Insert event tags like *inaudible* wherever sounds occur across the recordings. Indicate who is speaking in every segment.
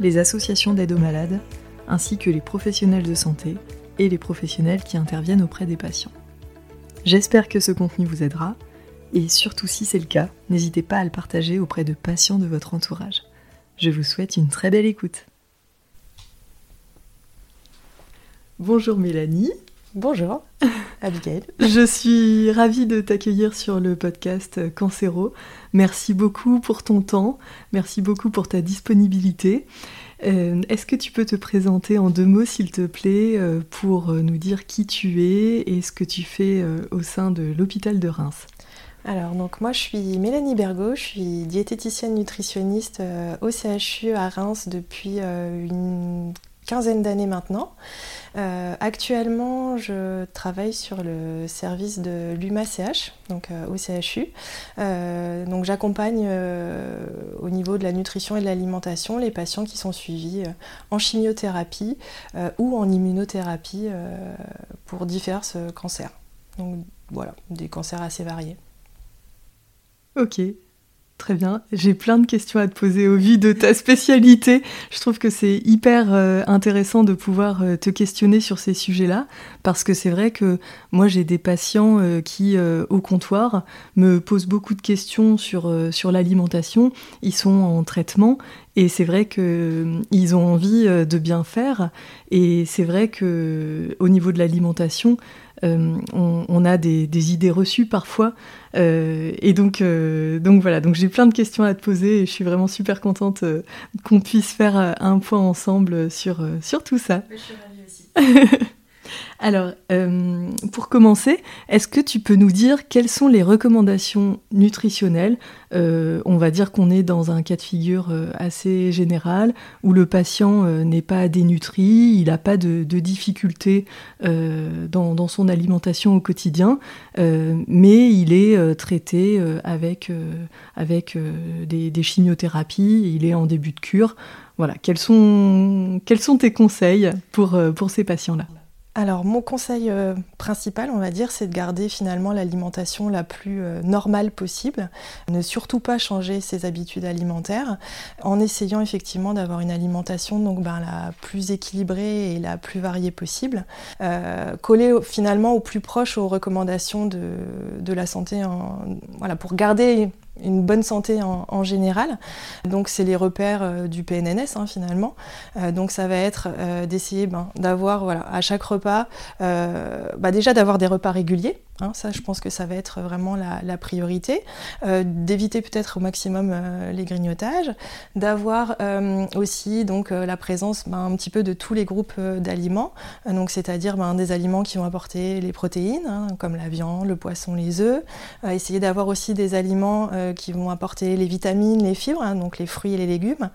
Speaker 1: les associations d'aide aux malades, ainsi que les professionnels de santé et les professionnels qui interviennent auprès des patients. J'espère que ce contenu vous aidera, et surtout si c'est le cas, n'hésitez pas à le partager auprès de patients de votre entourage. Je vous souhaite une très belle écoute. Bonjour Mélanie.
Speaker 2: Bonjour, *laughs* Abigail.
Speaker 1: Je suis ravie de t'accueillir sur le podcast Cancéro. Merci beaucoup pour ton temps, merci beaucoup pour ta disponibilité. Euh, est-ce que tu peux te présenter en deux mots, s'il te plaît, euh, pour nous dire qui tu es et ce que tu fais euh, au sein de l'hôpital de Reims?
Speaker 2: Alors, donc moi je suis Mélanie Bergot, je suis diététicienne nutritionniste au CHU à Reims depuis une quinzaine d'années maintenant. Euh, actuellement, je travaille sur le service de l'UMACH, donc euh, au CHU. Euh, donc j'accompagne au niveau de la nutrition et de l'alimentation les patients qui sont suivis en chimiothérapie ou en immunothérapie pour divers cancers. Donc voilà, des cancers assez variés.
Speaker 1: Ok, Très bien. J'ai plein de questions à te poser au vu de ta spécialité. Je trouve que c'est hyper euh, intéressant de pouvoir euh, te questionner sur ces sujets-là, parce que c'est vrai que moi j'ai des patients euh, qui, au comptoir, me posent beaucoup de questions sur, sur l'alimentation. Ils sont en traitement et c'est vrai qu'ils ont envie de bien faire. Et c'est vrai que au niveau de l'alimentation, euh, on, a des, idées reçues parfois. Euh, et donc, euh, donc voilà, donc j'ai plein de questions à te poser et je suis vraiment super contente qu'on puisse faire un point ensemble sur, sur tout ça.
Speaker 2: Je suis ravie aussi. *laughs*
Speaker 1: Alors, euh, pour commencer, est-ce que tu peux nous dire quelles sont les recommandations nutritionnelles euh, On va dire qu'on est dans un cas de figure euh, assez général où le patient n'est pas dénutri, il n'a pas de, difficultés dans, son alimentation au quotidien, mais il est traité avec, des, chimiothérapies, il est en début de cure. Voilà, quels sont, tes conseils pour, pour ces patients-là?
Speaker 2: Alors mon conseil euh, principal, on va dire, c'est de garder finalement l'alimentation la plus euh, normale possible, ne surtout pas changer ses habitudes alimentaires, en essayant effectivement d'avoir une alimentation donc ben, la plus équilibrée et la plus variée possible, euh, coller finalement au plus proche aux recommandations de, la santé, voilà, pour garder une bonne santé en, général. Donc c'est les repères euh, du PNNS hein, finalement. Euh, donc ça va être euh, d'essayer ben, d'avoir voilà, à chaque repas, bah, déjà d'avoir des repas réguliers. Hein, ça, je pense que ça va être vraiment la, priorité. d'éviter peut-être au maximum les grignotages, d'avoir aussi donc la présence ben, un petit peu de tous les groupes d'aliments. donc c'est-à-dire ben, des aliments qui vont apporter les protéines, hein, comme la viande, le poisson, les œufs. essayer d'avoir aussi des aliments euh, qui vont apporter les vitamines, les fibres, hein, donc les fruits et les légumes.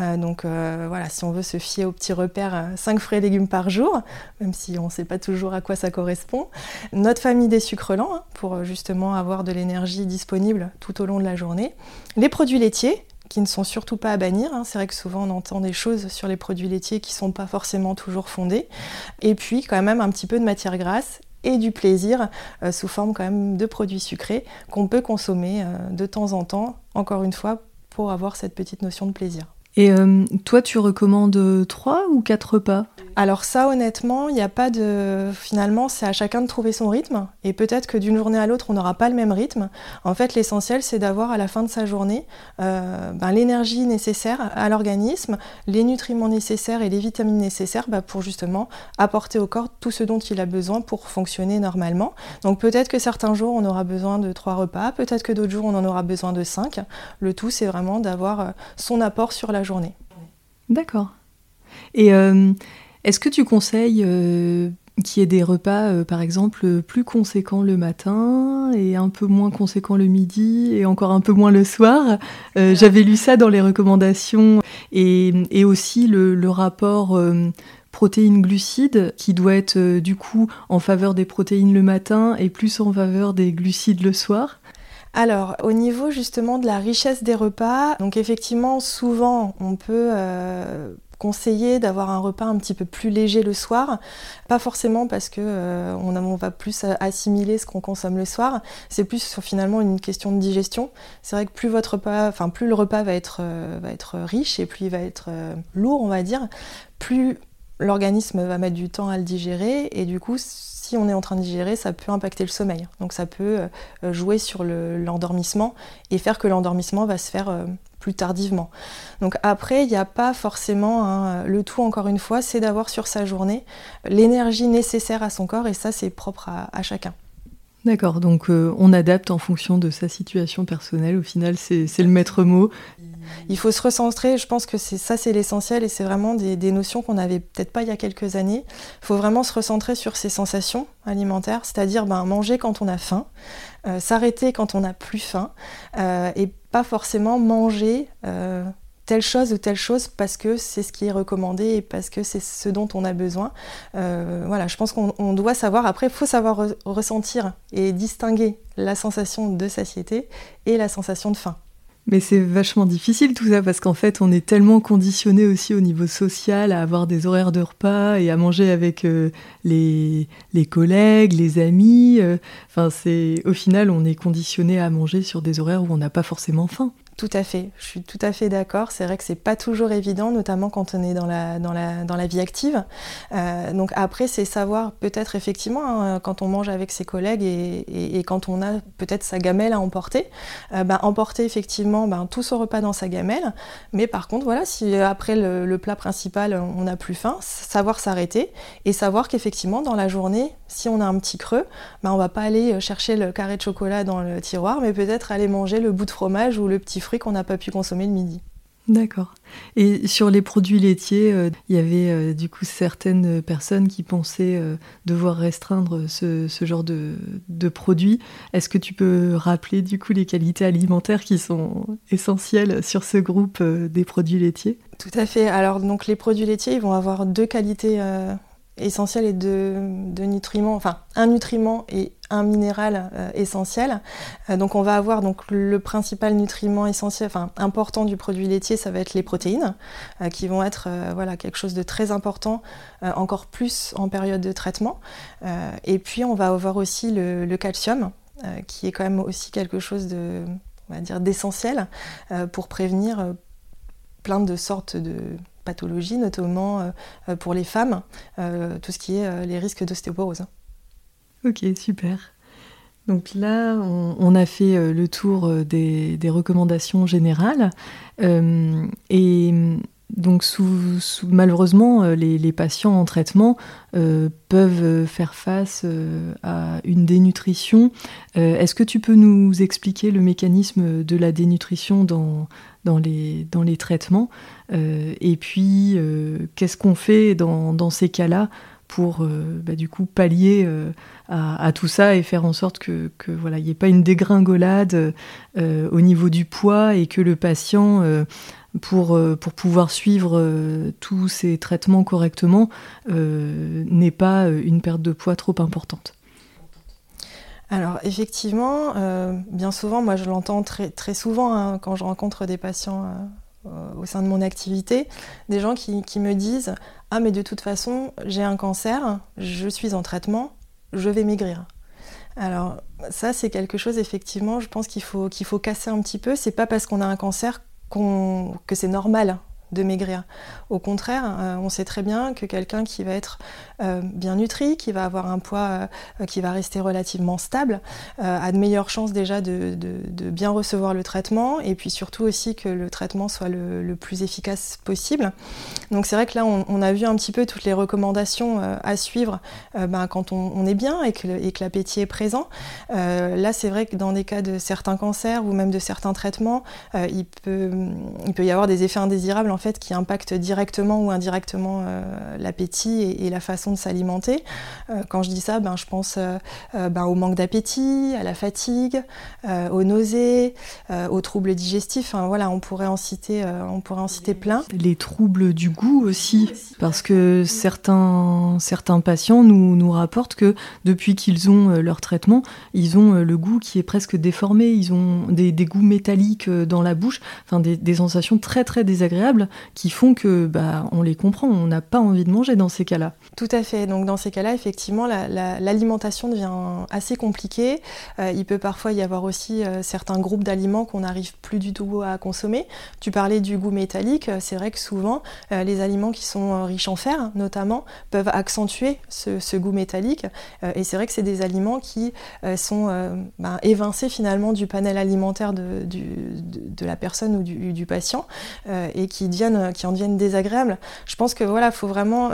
Speaker 2: Euh, donc euh, voilà, si on veut se fier au petit repère 5 fruits et légumes par jour, même si on ne sait pas toujours à quoi ça correspond. Notre famille des sucres lents, hein, pour justement avoir de l'énergie disponible tout au long de la journée. Les produits laitiers, qui ne sont surtout pas à bannir. Hein. C'est vrai que souvent on entend des choses sur les produits laitiers qui ne sont pas forcément toujours fondées. Et puis quand même un petit peu de matière grasse et du plaisir euh, sous forme quand même de produits sucrés qu'on peut consommer euh, de temps en temps, encore une fois, pour avoir cette petite notion de plaisir.
Speaker 1: Et euh, toi, tu recommandes 3 ou 4 repas?
Speaker 2: Alors ça, honnêtement, il n'y a pas de... Finalement, c'est à chacun de trouver son rythme. Et peut-être que d'une journée à l'autre, on n'aura pas le même rythme. En fait, l'essentiel, c'est d'avoir à la fin de sa journée euh, ben, l'énergie nécessaire à l'organisme, les nutriments nécessaires et les vitamines nécessaires ben, pour justement apporter au corps tout ce dont il a besoin pour fonctionner normalement. Donc peut-être que certains jours, on aura besoin de trois repas, peut-être que d'autres jours, on en aura besoin de cinq. Le tout, c'est vraiment d'avoir euh, son apport sur la journée.
Speaker 1: D'accord. Et... Euh, est-ce que tu conseilles euh, qui est des repas, euh, par exemple, plus conséquents le matin et un peu moins conséquents le midi et encore un peu moins le soir? Euh, j'avais lu ça dans les recommandations et, aussi le, rapport euh, protéines-glucides qui doit être du coup en faveur des protéines le matin et plus en faveur des glucides le soir.
Speaker 2: Alors, au niveau justement de la richesse des repas, donc effectivement, souvent, on peut conseiller d'avoir un repas un petit peu plus léger le soir. Pas forcément parce que euh, on, va plus assimiler ce qu'on consomme le soir. C'est plus finalement une question de digestion. C'est vrai que plus votre repas, enfin plus le repas va être, euh, riche et plus il va être euh, lourd, on va dire, plus l'organisme va mettre du temps à le digérer et du coup on est en train de digérer, ça peut impacter le sommeil. Donc ça peut jouer sur l'endormissement et faire que l'endormissement va se faire plus tardivement. Donc après, il n'y a pas forcément hein, le tout, encore une fois, c'est d'avoir sur sa journée l'énergie nécessaire à son corps et ça, c'est propre à, chacun.
Speaker 1: D'accord, donc euh, on adapte en fonction de sa situation personnelle. Au final, c'est le maître mot.
Speaker 2: Il faut se recentrer, je pense que ça c'est l'essentiel et c'est vraiment des, notions qu'on n'avait peut-être pas il y a quelques années. Il faut vraiment se recentrer sur ses sensations alimentaires, c'est-à-dire ben, manger quand on a faim, euh, s'arrêter quand on n'a plus faim euh, et pas forcément manger euh, telle chose ou telle chose parce que c'est ce qui est recommandé et parce que c'est ce dont on a besoin. voilà, je pense qu'on doit savoir, après il faut savoir ressentir et distinguer la sensation de satiété et la sensation de faim.
Speaker 1: Mais c'est vachement difficile tout ça parce qu'en fait on est tellement conditionné aussi au niveau social à avoir des horaires de repas et à manger avec euh, les, les, collègues, les amis. Euh. Enfin c'est au final on est conditionné à manger sur des horaires où on n'a pas forcément faim.
Speaker 2: Tout à fait, je suis tout à fait d'accord. C'est vrai que c'est pas toujours évident, notamment quand on est dans la, vie active. Euh, donc après, c'est savoir peut-être effectivement hein, quand on mange avec ses collègues et, quand on a peut-être sa gamelle à emporter, euh, ben, emporter effectivement ben, tout son repas dans sa gamelle. Mais par contre, voilà, si après le, plat principal on n'a plus faim, savoir s'arrêter et savoir qu'effectivement dans la journée, si on a un petit creux, ben, on va pas aller chercher le carré de chocolat dans le tiroir, mais peut-être aller manger le bout de fromage ou le petit qu'on n'a pas pu consommer le midi.
Speaker 1: D'accord. Et sur les produits laitiers, euh, il y avait euh, du coup certaines personnes qui pensaient euh, devoir restreindre ce, genre de, produits. Est-ce que tu peux rappeler du coup les qualités alimentaires qui sont essentielles sur ce groupe des produits laitiers?
Speaker 2: Tout à fait. Alors donc les produits laitiers, ils vont avoir deux qualités essentielles et deux nutriments, enfin un nutriment et un minéral euh, essentiel. Euh, donc on va avoir donc le principal nutriment essentiel, enfin important du produit laitier, ça va être les protéines, euh, qui vont être voilà quelque chose de très important, encore plus en période de traitement. et puis on va avoir aussi le, calcium, qui est quand même aussi quelque chose de, d'essentiel pour prévenir plein de sortes de pathologies, notamment pour les femmes, tout ce qui est les risques d'ostéoporose.
Speaker 1: Ok, super. Donc là, on, a fait euh, le tour euh, des, recommandations générales. Euh, et donc malheureusement, les, patients en traitement peuvent faire face à une dénutrition. Est-ce que tu peux nous expliquer le mécanisme de la dénutrition dans, les, traitements? Et puis, qu'est-ce qu'on fait dans ces cas-là? Pour euh, bah, du coup pallier euh, à, tout ça et faire en sorte que, voilà il n'y ait pas une dégringolade euh, au niveau du poids et que le patient pour, pour pouvoir suivre tous ces traitements correctement n'ait pas une perte de poids trop importante.
Speaker 2: Alors effectivement, bien souvent, moi je l'entends très, très souvent hein, quand je rencontre des patients au sein de mon activité, des gens qui, qui me disent ah mais de toute façon, j'ai un cancer, je suis en traitement, je vais maigrir. Alors ça c'est quelque chose effectivement, je pense qu'il faut qu'il faut casser un petit peu. C'est pas parce qu'on a un cancer que c'est normal de maigrir. Au contraire, euh, on sait très bien que quelqu'un qui va être euh, bien nutri, qui va avoir un poids euh, qui va rester relativement stable, a de meilleures chances déjà de, bien recevoir le traitement et puis surtout aussi que le traitement soit le, plus efficace possible. Donc c'est vrai que là, on, a vu un petit peu toutes les recommandations à suivre ben, quand on, est bien et que, l'appétit est présent. là, c'est vrai que dans des cas de certains cancers ou même de certains traitements, il, peut, y avoir des effets indésirables fait qui impactent directement ou indirectement l'appétit et, la façon de s'alimenter. quand je dis ça, ben, je pense ben, au manque d'appétit, à la fatigue, aux nausées, aux troubles digestifs. voilà, on pourrait en citer, on pourrait en citer plein.
Speaker 1: Les troubles du goût aussi, parce que certains, certains patients nous, nous rapportent que depuis qu'ils ont leur traitement, ils ont le goût qui est presque déformé, ils ont des, goûts métalliques dans la bouche, enfin des, des, sensations très très désagréables qui font que bah, on les comprend, on n'a pas envie de manger dans ces cas-là.
Speaker 2: Tout à fait, donc dans ces cas-là, effectivement, l'alimentation devient assez compliquée. Euh, il peut parfois y avoir aussi euh, certains groupes d'aliments qu'on n'arrive plus du tout à consommer. Tu parlais du goût métallique, c'est vrai que souvent, euh, les aliments qui sont riches en fer, notamment, peuvent accentuer ce, goût métallique. et c'est vrai que c'est des aliments qui sont ben, évincés finalement du panel alimentaire de, de, la personne ou du, patient et qui, deviennent, qui en deviennent désagréables. Je pense que voilà, faut vraiment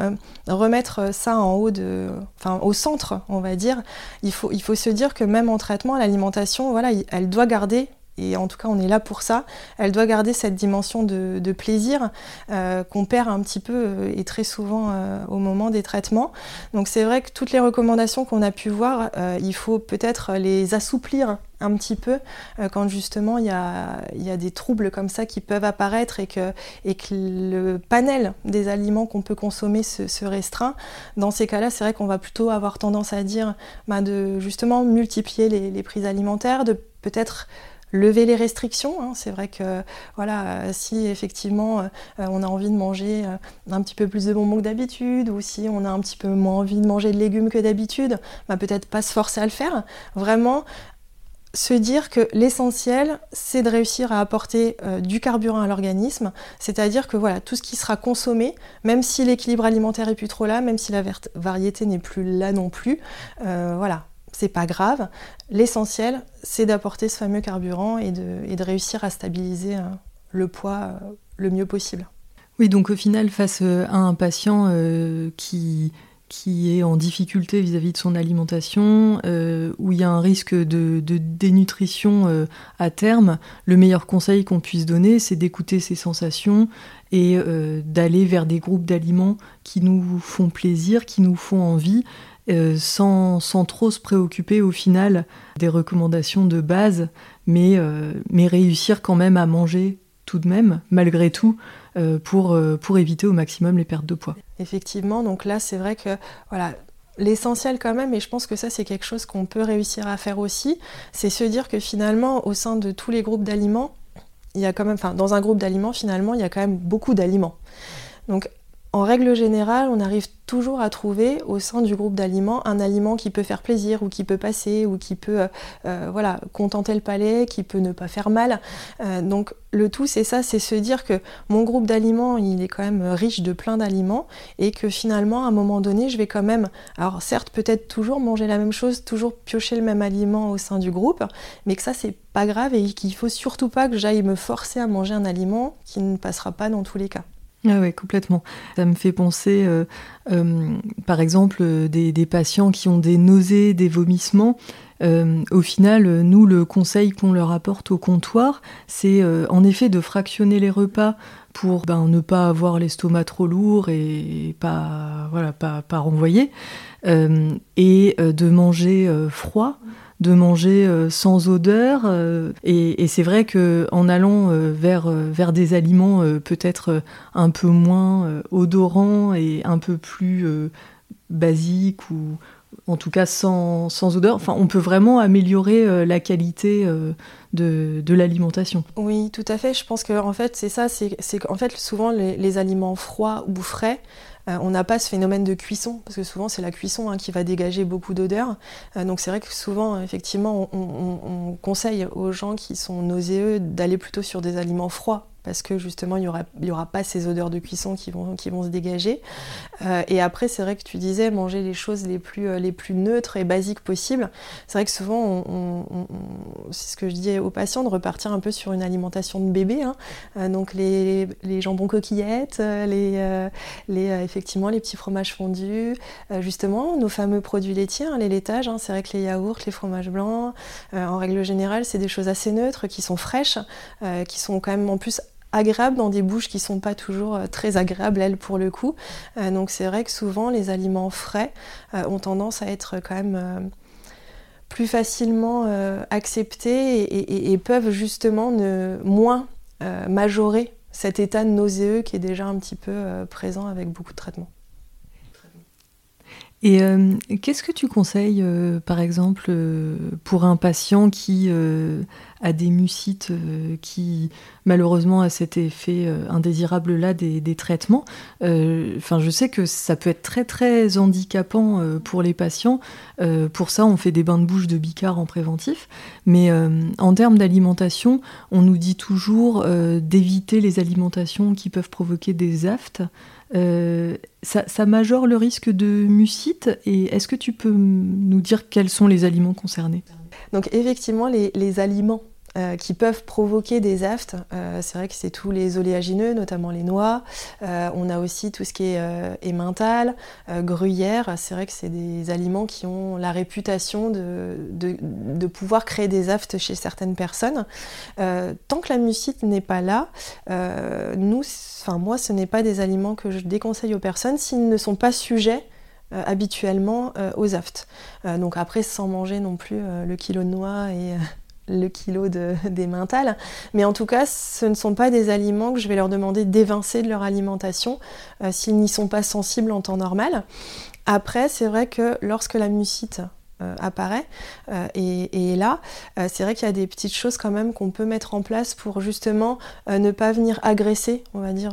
Speaker 2: remettre ça en haut de, enfin, au centre, on va dire. Il faut, se dire que même en traitement, l'alimentation, voilà, elle doit garder et en tout cas on est là pour ça, elle doit garder cette dimension de, plaisir euh, qu'on perd un petit peu euh, et très souvent euh, au moment des traitements. Donc c'est vrai que toutes les recommandations qu'on a pu voir, il faut peut-être les assouplir un petit peu quand justement il y a, y a, des troubles comme ça qui peuvent apparaître et que, et que le panel des aliments qu'on peut consommer se, restreint. Dans ces cas-là, c'est vrai qu'on va plutôt avoir tendance à dire bah, de justement multiplier les, les prises alimentaires, de peut-être lever les restrictions. Hein. C'est vrai que voilà, si effectivement euh, on a envie de manger euh, un petit peu plus de bonbons que d'habitude, ou si on a un petit peu moins envie de manger de légumes que d'habitude, bah, peut-être pas se forcer à le faire. Vraiment se dire que l'essentiel, c'est de réussir à apporter euh, du carburant à l'organisme, c'est-à-dire que voilà, tout ce qui sera consommé, même si l'équilibre alimentaire est plus trop là, même si la variété n'est plus là non plus, voilà, c'est pas grave. L'essentiel, c'est d'apporter ce fameux carburant et de, réussir à stabiliser euh, le poids euh, le mieux possible.
Speaker 1: Oui, donc au final, face euh, à un patient qui, qui est en difficulté vis-à-vis de son alimentation, où il y a un risque de, dénutrition à terme, le meilleur conseil qu'on puisse donner, c'est d'écouter ses sensations et d'aller vers des groupes d'aliments qui nous font plaisir, qui nous font envie, euh, sans, trop se préoccuper au final des recommandations de base, euh, mais réussir quand même à manger tout de même, malgré tout, euh, pour, pour éviter au maximum les pertes de poids.
Speaker 2: Effectivement, donc là c'est vrai que voilà, L'essentiel quand même, et je pense que ça c'est quelque chose qu'on peut réussir à faire aussi, c'est se dire que finalement au sein de tous les groupes d'aliments, il y a quand même, enfin dans un groupe d'aliments finalement il y a quand même beaucoup d'aliments. Donc en règle générale, on arrive toujours à trouver au sein du groupe d'aliments un aliment qui peut faire plaisir ou qui peut passer ou qui peut euh, euh, voilà, contenter le palais, qui peut ne pas faire mal. Euh, donc le tout c'est ça, c'est se dire que mon groupe d'aliments il est quand même riche de plein d'aliments et que finalement à un moment donné je vais quand même, alors certes peut-être toujours manger la même chose, toujours piocher le même aliment au sein du groupe, mais que ça c'est pas grave et qu'il faut surtout pas que j'aille me forcer à manger un aliment qui ne passera pas dans tous les cas.
Speaker 1: Ah oui, complètement. Ça me fait penser, euh, euh, par exemple, euh, des, patients qui ont des nausées, des vomissements. au final, nous, le conseil qu'on leur apporte au comptoir, c'est en effet de fractionner les repas pour ben, ne pas avoir l'estomac trop lourd et pas, pas renvoyer, et de manger froid de manger euh, sans odeur. Euh, et, c'est vrai que en allant euh, vers, des aliments peut-être un peu moins odorants et un peu plus basiques ou en tout cas sans, odeur, on peut vraiment améliorer la qualité de, l'alimentation.
Speaker 2: Oui, tout à fait. Je pense que en fait, c'est ça, c'est qu'en fait, souvent les, aliments froids ou frais, euh, on n'a pas ce phénomène de cuisson, parce que souvent c'est la cuisson hein, qui va dégager beaucoup d'odeur. Euh, donc c'est vrai que souvent, effectivement, on, conseille aux gens qui sont nauséeux d'aller plutôt sur des aliments froids parce que justement il n'y aura, y aura pas ces odeurs de cuisson qui vont, qui vont se dégager. Euh, et après c'est vrai que tu disais manger les choses les plus, euh, les plus neutres et basiques possibles. C'est vrai que souvent c'est ce que je dis aux patients de repartir un peu sur une alimentation de bébé. Hein. Euh, donc les, les, jambons coquillettes, les, les, effectivement les petits fromages fondus, justement nos fameux produits laitiers, hein, les laitages. Hein. c'est vrai que les yaourts, les fromages blancs, en règle générale c'est des choses assez neutres qui sont fraîches, qui sont quand même en plus agréable dans des bouches qui sont pas toujours très agréables, elles, pour le coup. donc c'est vrai que souvent, les aliments frais ont tendance à être quand même plus facilement acceptés et, peuvent justement ne, moins majorer cet état nauséeux qui est déjà un petit peu présent avec beaucoup de traitements.
Speaker 1: Et euh, qu'est-ce que tu conseilles, euh, par exemple, euh, pour un patient qui a des mucites qui, malheureusement, a cet effet indésirable-là des, traitements Enfin, je sais que ça peut être très, très handicapant pour les patients. pour ça, on fait des bains de bouche de bicard en préventif. Mais en termes d'alimentation, on nous dit toujours d'éviter les alimentations qui peuvent provoquer des aftes. Euh, ça, majore le risque de mucite et est-ce que tu peux nous dire quels sont les aliments concernés?
Speaker 2: Donc effectivement, les aliments euh, qui peuvent provoquer des aftes. Euh, c'est vrai que c'est tous les oléagineux, notamment les noix. Euh, on a aussi tout ce qui est émental, gruyère. C'est vrai que c'est des aliments qui ont la réputation de, de, de pouvoir créer des aftes chez certaines personnes. tant que la mucite n'est pas là, nous, enfin moi, ce n'est pas des aliments que je déconseille aux personnes s'ils ne sont pas sujets habituellement aux aftes. donc après, sans manger non plus le kilo de noix et le kilo de, *laughs* des mentales. Mais en tout cas, ce ne sont pas des aliments que je vais leur demander d'évincer de leur alimentation euh, s'ils n'y sont pas sensibles en temps normal. Après, c'est vrai que lorsque la mucite euh, apparaît euh, et, et, là, c'est vrai qu'il y a des petites choses quand même qu'on peut mettre en place pour justement ne pas venir agresser, on va dire,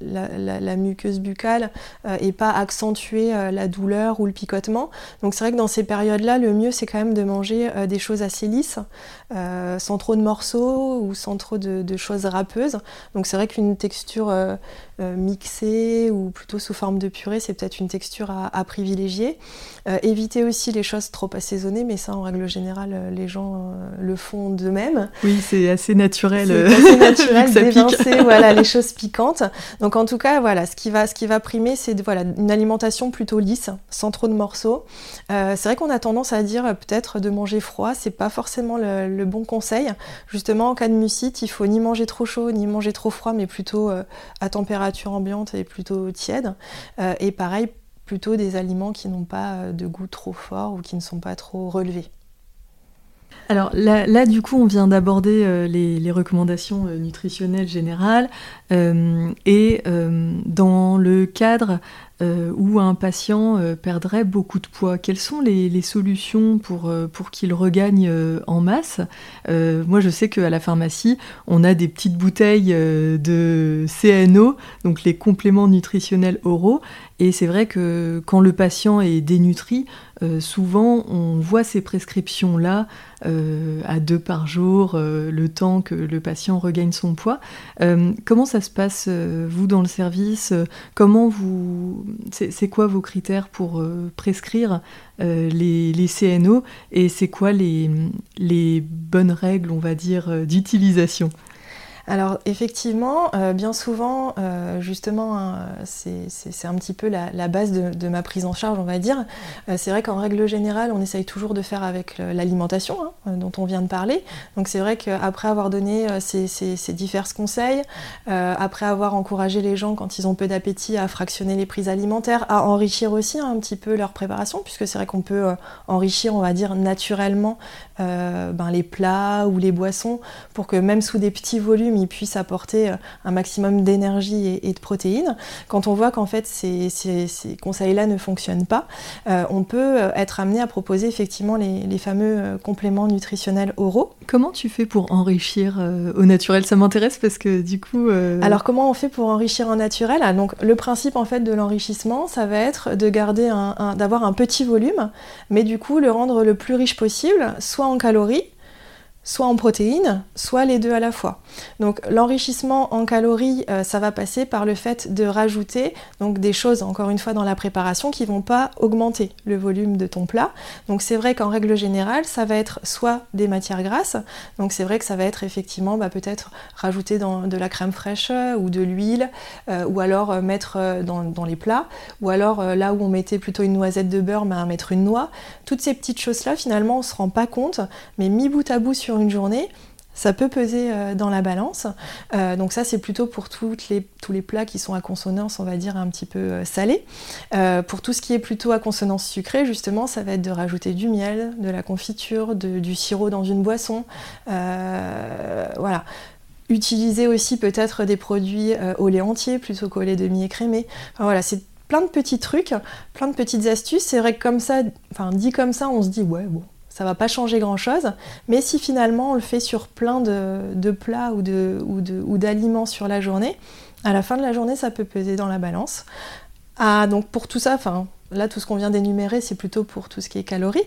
Speaker 2: la, muqueuse buccale euh, et pas accentuer euh, la douleur ou le picotement. Donc c'est vrai que dans ces périodes-là, le mieux c'est quand même de manger euh, des choses assez lisses, sans trop de morceaux ou sans trop de, choses râpeuses. Donc c'est vrai qu'une texture mixée ou plutôt sous forme de purée, c'est peut-être une texture à, privilégier. éviter aussi les choses trop assaisonnées, mais ça en règle générale, les gens le font d'eux-mêmes.
Speaker 1: Oui, c'est assez naturel.
Speaker 2: C'est assez naturel *laughs* d'évincer voilà, les choses piquantes. Donc en tout cas, voilà, ce qui va, primer, c'est voilà, une alimentation plutôt lisse, sans trop de morceaux. Euh, c'est vrai qu'on a tendance à dire euh, peut-être de manger froid, c'est pas forcément le, bon conseil. Justement, en cas de mucite, il faut ni manger trop chaud, ni manger trop froid, mais plutôt euh, à température ambiante et plutôt tiède. et pareil, plutôt des aliments qui n'ont pas de goût trop fort ou qui ne sont pas trop relevés.
Speaker 1: Alors là, du coup, on vient d'aborder euh, les, recommandations euh, nutritionnelles générales euh, et dans le cadre où un patient perdrait beaucoup de poids, quelles sont les, solutions pour, pour qu'il regagne en masse? Moi, je sais qu'à la pharmacie, on a des petites bouteilles de CNO, donc les compléments nutritionnels oraux, et c'est vrai que quand le patient est dénutri, souvent on voit ces prescriptions-là euh, à deux par jour, euh, le temps que le patient regagne son poids. Euh, comment ça se passe, vous, dans le service? Comment vous... C'est quoi vos critères pour prescrire les, les, CNO Et c'est quoi les, les bonnes règles, on va dire, d'utilisation?
Speaker 2: Alors effectivement, euh, bien souvent, euh, justement, hein, c'est un petit peu la, base de, ma prise en charge, on va dire. Euh, c'est vrai qu'en règle générale, on essaye toujours de faire avec l'alimentation hein, dont on vient de parler. Donc c'est vrai qu'après avoir donné ces, divers conseils, après avoir encouragé les gens quand ils ont peu d'appétit à fractionner les prises alimentaires, à enrichir aussi un petit peu leur préparation, puisque c'est vrai qu'on peut enrichir, on va dire, naturellement ben, les plats ou les boissons pour que même sous des petits volumes, il puisse apporter euh, un maximum d'énergie et, de protéines. Quand on voit qu'en fait ces, conseils-là ne fonctionnent pas, euh, on peut euh, être amené à proposer effectivement les, fameux compléments nutritionnels oraux.
Speaker 1: Comment tu fais pour enrichir au naturel? Ça m'intéresse parce que du coup...
Speaker 2: Alors comment on fait pour enrichir en naturel? Ah, Donc le principe en fait de l'enrichissement, ça va être de garder un, d'avoir un petit volume, mais du coup le rendre le plus riche possible, soit en calories, soit en protéines, soit les deux à la fois. Donc l'enrichissement en calories, euh, ça va passer par le fait de rajouter donc des choses encore une fois dans la préparation qui vont pas augmenter le volume de ton plat. Donc c'est vrai qu'en règle générale, ça va être soit des matières grasses. Donc c'est vrai que ça va être effectivement bah, peut-être rajouter dans de la crème fraîche euh, ou de l'huile euh, ou alors mettre dans, les plats ou alors là où on mettait plutôt une noisette de beurre, bah, mettre une noix. Toutes ces petites choses là finalement on se rend pas compte, mais mis bout à bout sur une journée, ça peut peser euh, dans la balance. Euh, donc ça, c'est plutôt pour toutes les, tous les plats qui sont à consonance, on va dire, un petit peu euh, salés. pour tout ce qui est plutôt à consonance sucrée, justement, ça va être de rajouter du miel, de la confiture, du sirop dans une boisson. voilà. Utiliser aussi peut-être des produits au lait entier plutôt qu'au lait demi-écrémé. Enfin, voilà, c'est plein de petits trucs, plein de petites astuces. C'est vrai que comme ça, enfin dit comme ça, on se dit ouais bon, ça va pas changer grand chose. Mais si finalement on le fait sur plein de, plats ou, d'aliments sur la journée, à la fin de la journée, ça peut peser dans la balance. Ah, donc pour tout ça, enfin là tout ce qu'on vient d'énumérer, c'est plutôt pour tout ce qui est calories.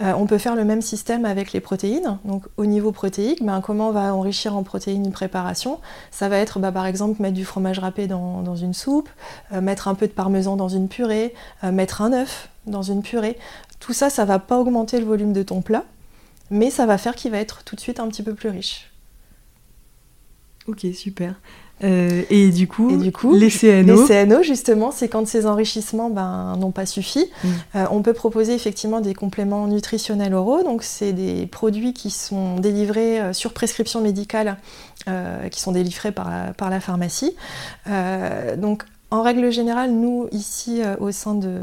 Speaker 2: Euh, on peut faire le même système avec les protéines. Donc au niveau protéique, ben, comment on va enrichir en protéines une préparation? Ça va être bah, par exemple mettre du fromage râpé dans, une soupe, euh, mettre un peu de parmesan dans une purée, euh, mettre un œuf dans une purée. Tout ça, ça va pas augmenter le volume de ton plat, mais ça va faire qu'il va être tout de suite un petit peu plus riche.
Speaker 1: Ok, super. Euh, et, du coup, les CNO
Speaker 2: Les CNO, justement, c'est quand ces enrichissements ben, n'ont pas suffi. Mm. Euh, on peut proposer effectivement des compléments nutritionnels oraux. Donc, c'est des produits qui sont délivrés euh, sur prescription médicale, qui sont délivrés par la, par la pharmacie. donc, en règle générale, nous, ici, euh, au sein de,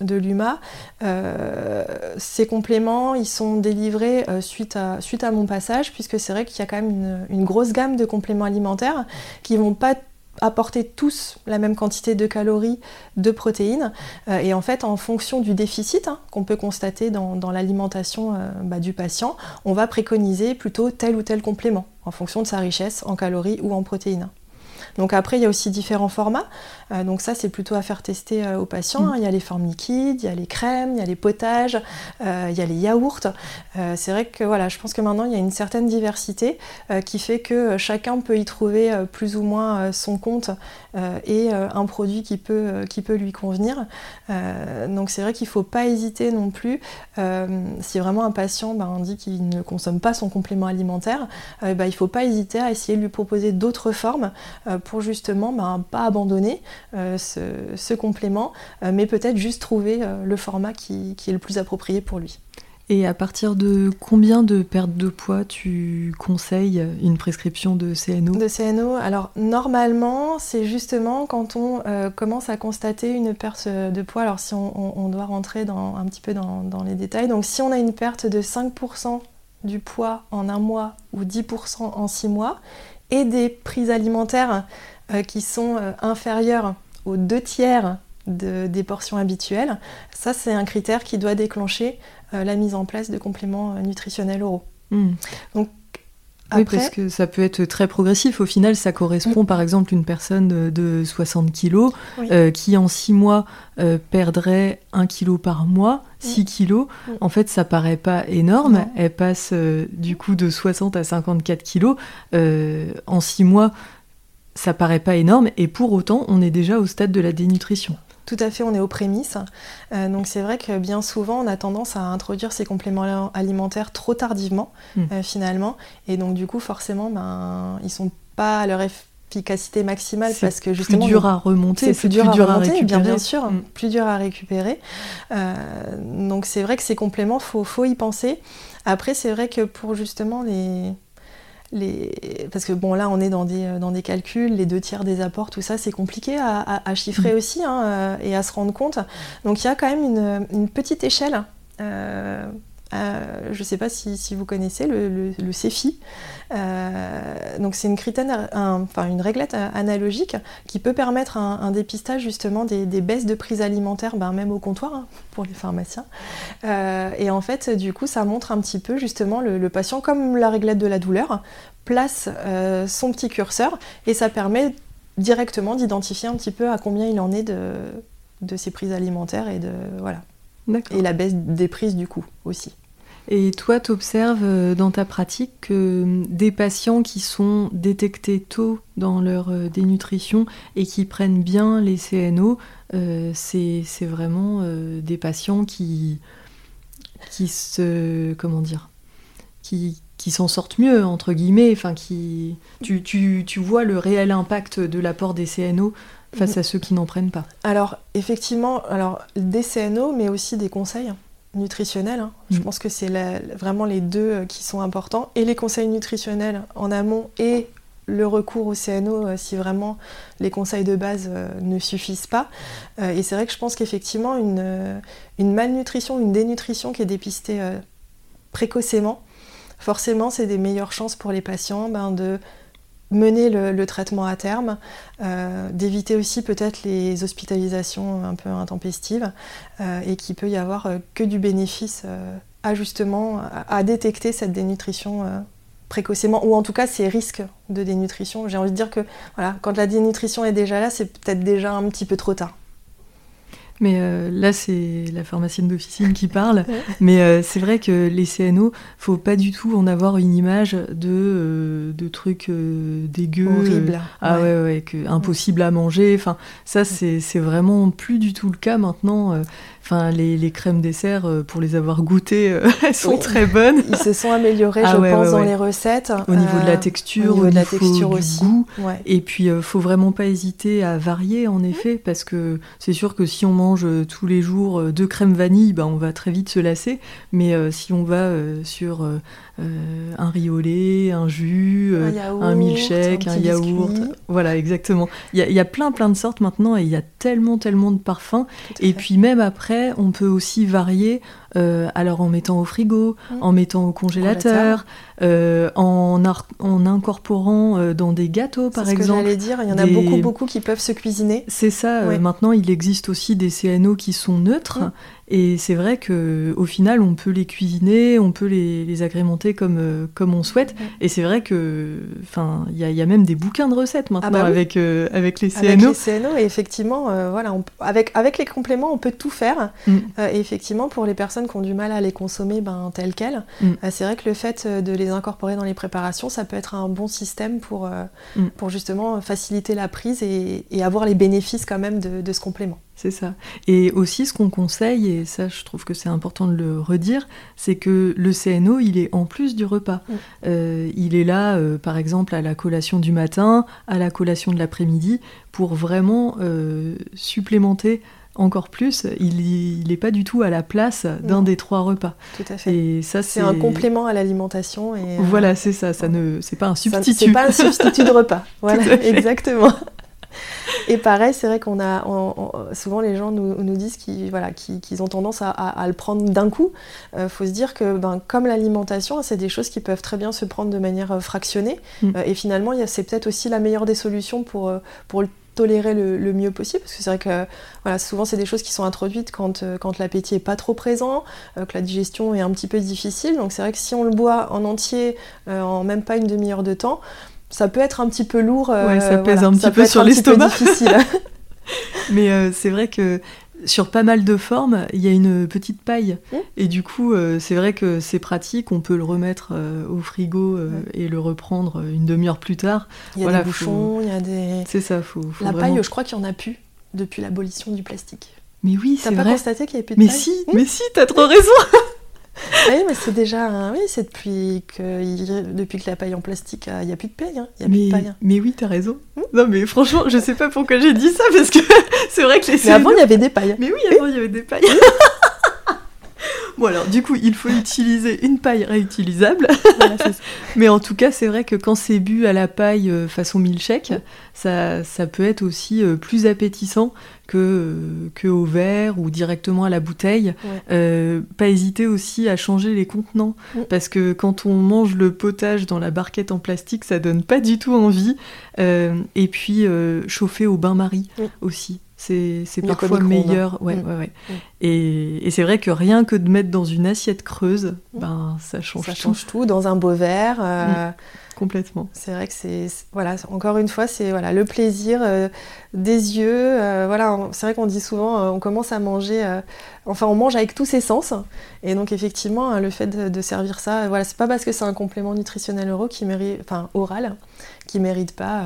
Speaker 2: l'UMA, euh, ces compléments, ils sont délivrés euh, suite, à, suite à mon passage, puisque c'est vrai qu'il y a quand même une, grosse gamme de compléments alimentaires qui ne vont pas apporter tous la même quantité de calories, de protéines. et en fait, en fonction du déficit hein, qu'on peut constater dans, l'alimentation bah, du patient, on va préconiser plutôt tel ou tel complément, en fonction de sa richesse en calories ou en protéines. Donc après, il y a aussi différents formats. Euh, donc ça, c'est plutôt à faire tester euh, aux patients. Hein. Il y a les formes liquides, il y a les crèmes, il y a les potages, euh, il y a les yaourts. c'est vrai que voilà, je pense que maintenant, il y a une certaine diversité qui fait que chacun peut y trouver plus ou moins son compte et un produit qui peut, peut lui convenir. donc c'est vrai qu'il ne faut pas hésiter non plus. si vraiment un patient bah, dit qu'il ne consomme pas son complément alimentaire, bah, il ne faut pas hésiter à essayer de lui proposer d'autres formes pour justement bah, pas abandonner euh, ce, complément, euh, mais peut-être juste trouver euh, le format qui, est le plus approprié pour lui.
Speaker 1: Et à partir de combien de pertes de poids tu conseilles une prescription de CNO
Speaker 2: De CNO, alors normalement, c'est justement quand on commence à constater une perte de poids. Alors si on, doit rentrer un petit peu dans, dans, les détails, donc si on a une perte de 5% du poids en un mois ou 10% en six mois, et des prises alimentaires euh, qui sont euh, inférieures aux deux tiers des portions habituelles, ça c'est un critère qui doit déclencher euh, la mise en place de compléments nutritionnels oraux.
Speaker 1: Hmm. Donc oui, parce que ça peut être très progressif. Au final, ça correspond mm. par exemple une personne de 60 kg qui en 6 mois perdrait 1 kg par mois, 6 mm. kg. Mm. En fait, ça paraît pas énorme. Elle passe du coup de 60 à 54 kg. en 6 mois, ça paraît pas énorme et pour autant on est déjà au stade de la dénutrition.
Speaker 2: Tout à fait, on est aux prémices. Euh, donc c'est vrai que bien souvent on a tendance à introduire ces compléments alimentaires trop tardivement hmm. euh, finalement et donc du coup forcément ben, ils sont pas à leur efficacité maximale parce que justement
Speaker 1: plus dur à remonter,
Speaker 2: c'est plus, dur, à, remonter, bien, bien sûr, hmm. plus dur à récupérer. Euh, donc c'est vrai que ces compléments, faut, faut y penser. Après c'est vrai que pour justement les parce que bon là on est dans des, euh, dans des calculs, les deux tiers des apports, tout ça c'est compliqué à, chiffrer mm. aussi hein, euh, et à se rendre compte. Donc il y a quand même une, petite échelle. Euh, je ne sais pas si, vous connaissez le, le, CEFI. donc c'est une, enfin, une réglette analogique qui peut permettre un, dépistage justement des, baisses de prise alimentaire, ben, même au comptoir hein, pour les pharmaciens. et en fait, du coup, ça montre un petit peu justement le, patient comme la réglette de la douleur place euh, son petit curseur et ça permet directement d'identifier un petit peu à combien il en est de, de ses prises alimentaires et de voilà et la baisse des prises du coup aussi.
Speaker 1: Et toi, tu observes euh, dans ta pratique que hum, des patients qui sont détectés tôt dans leur euh, dénutrition et qui prennent bien les CNO, c'est vraiment des patients qui, qui se. comment dire qui, qui s'en sortent mieux, entre guillemets, enfin, qui, tu, tu, tu, vois le réel impact de l'apport des CNO face à ceux qui n'en prennent pas
Speaker 2: Alors, effectivement, alors, des CNO, mais aussi des conseils. Nutritionnels. hein. Je
Speaker 1: Mm.
Speaker 2: pense que c'est vraiment les deux euh, qui sont importants. Et les conseils nutritionnels en amont et le recours au CNO euh, si vraiment les conseils de base euh, ne suffisent pas. Et c'est vrai que je pense qu'effectivement, une, une malnutrition, une dénutrition qui est dépistée précocement, forcément, c'est des meilleures chances pour les patients ben, de mener le, traitement à terme, euh, d'éviter aussi peut-être les hospitalisations un peu intempestives euh, et qu'il peut y avoir euh, que du bénéfice à justement à, détecter cette dénutrition précocement ou en tout cas ces risques de dénutrition. J'ai envie de dire que voilà, quand la dénutrition est déjà là, c'est peut-être déjà un petit peu trop tard.
Speaker 1: Mais euh, là, c'est la pharmacienne d'officine qui parle. *laughs* Mais euh, c'est vrai que les CNO, faut pas du tout en avoir une image de, euh, de trucs dégueux.
Speaker 2: Horrible.
Speaker 1: Ah
Speaker 2: Ouais.
Speaker 1: ouais, ouais, que impossible à manger. Enfin, ça, c'est c'est vraiment plus du tout le cas maintenant. Enfin, les, les crèmes dessert, pour les avoir goûtées, *laughs* elles sont très bonnes.
Speaker 2: Ils se sont améliorés,
Speaker 1: Ah
Speaker 2: je pense, dans les recettes.
Speaker 1: Au niveau de la texture,
Speaker 2: au niveau de la texture
Speaker 1: du
Speaker 2: aussi.
Speaker 1: goût. Et puis, faut vraiment pas hésiter à varier, en effet, parce que c'est sûr que si on mange euh, tous les jours euh, deux crèmes vanille, bah, on va très vite se lasser. Mais euh, si on va sur euh, un riz au lait, un jus, euh,
Speaker 2: un yaourt,
Speaker 1: un milkshake, un, yaourt,
Speaker 2: biscuit.
Speaker 1: voilà, exactement. Il y, a- il y a plein, plein de sortes maintenant, et il y a tellement, tellement de parfums. Et
Speaker 2: fait.
Speaker 1: puis même après, on peut aussi varier, euh, alors en mettant au frigo,
Speaker 2: Mm.
Speaker 1: en mettant au congélateur, euh, en, incorporant dans des gâteaux, par
Speaker 2: C'est ce que
Speaker 1: exemple.
Speaker 2: j'allais dire. Il y en a
Speaker 1: des-
Speaker 2: beaucoup, beaucoup qui peuvent se cuisiner.
Speaker 1: C'est ça.
Speaker 2: Ouais.
Speaker 1: maintenant, il existe aussi des CNO qui sont neutres.
Speaker 2: Mm.
Speaker 1: Et c'est vrai que au final, on peut les cuisiner, on peut les, les agrémenter comme, euh, comme on souhaite. Et c'est vrai que, enfin, il y, a- il y a même des bouquins de recettes maintenant
Speaker 2: bah oui.
Speaker 1: avec, euh, avec les
Speaker 2: Avec
Speaker 1: CNO.
Speaker 2: les CNO, et effectivement, euh, voilà, on- avec, avec les compléments, on peut tout faire.
Speaker 1: Mm.
Speaker 2: Et effectivement, pour les personnes qui ont du mal à les consommer ben, tels quels,
Speaker 1: Mm.
Speaker 2: c'est vrai que le fait de les incorporer dans les préparations, ça peut être un bon système pour,
Speaker 1: Mm.
Speaker 2: pour justement faciliter la prise et, et avoir les bénéfices quand même de, de ce complément.
Speaker 1: C'est ça. Et aussi, ce qu'on conseille, et ça, je trouve que c'est important de le redire, c'est que le CNO, il est en plus du repas.
Speaker 2: Mm.
Speaker 1: Euh, il est là, euh, par exemple, à la collation du matin, à la collation de l'après-midi, pour vraiment euh, supplémenter encore plus. Il n'est pas du tout à la place d'un
Speaker 2: Non.
Speaker 1: des trois repas.
Speaker 2: Tout à fait.
Speaker 1: Et ça,
Speaker 2: C'est un complément à l'alimentation. Et,
Speaker 1: Voilà, c'est ça. Ça ne, c'est pas un substitut.
Speaker 2: C'est pas un substitut de repas. *laughs* Voilà, exactement. *laughs* Et pareil, c'est vrai qu'on a on- on- souvent les gens nous, nous disent qu'ils voilà, qu'ils ont tendance à, à- à le prendre d'un coup. Il faut se dire que ben, comme l'alimentation, c'est des choses qui peuvent très bien se prendre de manière euh, fractionnée.
Speaker 1: Mm.
Speaker 2: Euh, et finalement, c'est peut-être aussi la meilleure des solutions pour, euh, pour le tolérer le, le mieux possible parce que c'est vrai que voilà, souvent c'est des choses qui sont introduites quand, euh, quand l'appétit est pas trop présent, euh, que la digestion est un petit peu difficile. Donc c'est vrai que si on le boit en entier euh, en même pas une demi-heure de temps, ça peut être un petit peu lourd. euh,
Speaker 1: Ouais, ça pèse
Speaker 2: voilà,
Speaker 1: un petit peu sur l'estomac. *laughs* *laughs* Mais euh, c'est vrai que sur pas mal de formes, il y a une petite paille.
Speaker 2: Mm.
Speaker 1: Et du coup, euh, c'est vrai que c'est pratique. On peut le remettre euh, au frigo euh, et le reprendre une demi-heure plus tard.
Speaker 2: Il y a
Speaker 1: Voilà,
Speaker 2: des bouchons, il y a des.
Speaker 1: C'est ça, faut, faut
Speaker 2: La
Speaker 1: vraiment-
Speaker 2: paille, je crois qu'il y en a plus depuis l'abolition du plastique.
Speaker 1: Mais oui,
Speaker 2: T'as
Speaker 1: c'est
Speaker 2: pas
Speaker 1: vrai.
Speaker 2: constaté qu'il y avait plus de
Speaker 1: Mais
Speaker 2: paille
Speaker 1: si, mais si, t'as trop raison. *laughs*
Speaker 2: Oui, mais c'est déjà. un- Oui, c'est depuis que, depuis que la paille en plastique, il n'y a plus de paille. hein. Y a plus
Speaker 1: Mais,
Speaker 2: de paille. hein.
Speaker 1: mais oui, t'as raison.
Speaker 2: Hmm
Speaker 1: Non, mais franchement, je sais pas pourquoi j'ai dit ça parce que *laughs* c'est vrai que les
Speaker 2: Mais avant, il y avait des pailles.
Speaker 1: Mais oui, avant il y avait des pailles. Bon alors, du coup, il faut utiliser une paille réutilisable.
Speaker 2: Voilà, c'est ça. *laughs*
Speaker 1: Mais en tout cas, c'est vrai que quand c'est bu à la paille euh, façon milkshake, ça, ça peut être aussi euh, plus appétissant que, euh, que au verre ou directement à la bouteille.
Speaker 2: Ouais.
Speaker 1: Pas hésiter aussi à changer les contenants parce que quand on mange le potage dans la barquette en plastique, ça donne pas du tout envie. Et puis chauffer au bain-marie aussi. C'est parfois meilleur. Ouais,
Speaker 2: Mm.
Speaker 1: ouais, ouais.
Speaker 2: Mm.
Speaker 1: Et, et c'est vrai que rien que de mettre dans une assiette creuse, ben, ça change
Speaker 2: Ça
Speaker 1: tout
Speaker 2: change tout dans un beau verre. euh,
Speaker 1: complètement.
Speaker 2: C'est vrai que c'est voilà encore une fois c'est voilà le plaisir euh, des yeux euh, voilà c'est vrai qu'on dit souvent on commence à manger enfin on mange avec tous ses sens et donc effectivement hein, le fait de, de servir ça voilà c'est pas parce que c'est un complément nutritionnel euro qui mérite enfin oral qui mérite pas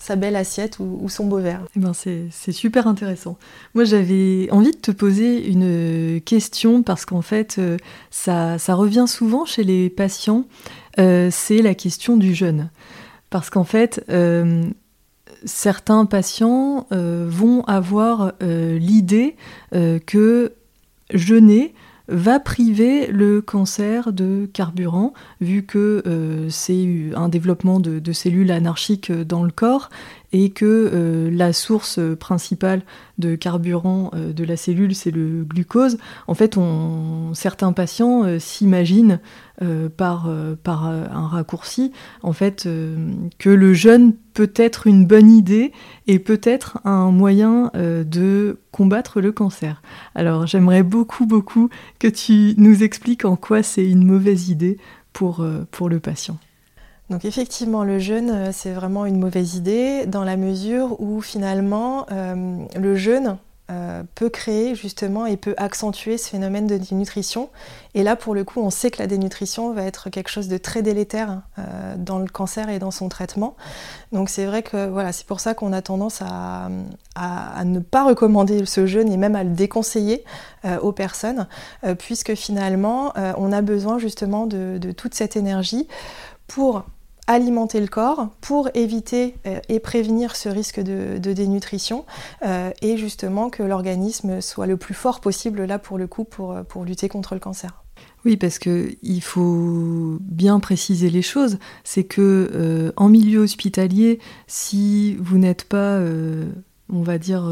Speaker 2: sa belle assiette ou, son beau verre
Speaker 1: Eh ben, c'est super intéressant. Moi, j'avais envie de te poser une question parce qu'en fait, euh, ça, revient souvent chez les patients. euh, c'est la question du jeûne. Parce qu'en fait, euh, certains patients euh, vont avoir euh, l'idée euh, que jeûner va priver le cancer de carburant, vu que euh, c'est un développement de, cellules anarchiques dans le corps et que euh, la source principale de carburant euh, de la cellule, c'est le glucose. En fait, certains patients s'imaginent par, un raccourci, en fait, que le jeûne peut être une bonne idée et peut-être un moyen de combattre le cancer. Alors, j'aimerais beaucoup, beaucoup que tu nous expliques en quoi c'est une mauvaise idée euh, pour le patient.
Speaker 2: Donc effectivement, le jeûne, euh, c'est vraiment une mauvaise idée dans la mesure où finalement, euh, le jeûne, euh, peut créer justement et peut accentuer ce phénomène de dénutrition. Et là, pour le coup, on sait que la dénutrition va être quelque chose de très délétère dans le cancer et dans son traitement. Donc c'est vrai que voilà, c'est pour ça qu'on a tendance à, ne pas recommander ce jeûne et même à le déconseiller aux personnes, puisque finalement, on a besoin justement de toute cette énergie pour alimenter le corps pour éviter euh, et prévenir ce risque de, dénutrition euh, et justement que l'organisme soit le plus fort possible là pour le coup pour, euh, pour lutter contre le cancer.
Speaker 1: Oui, parce qu'il faut bien préciser les choses. C'est que en milieu hospitalier, si vous n'êtes pas, on va dire,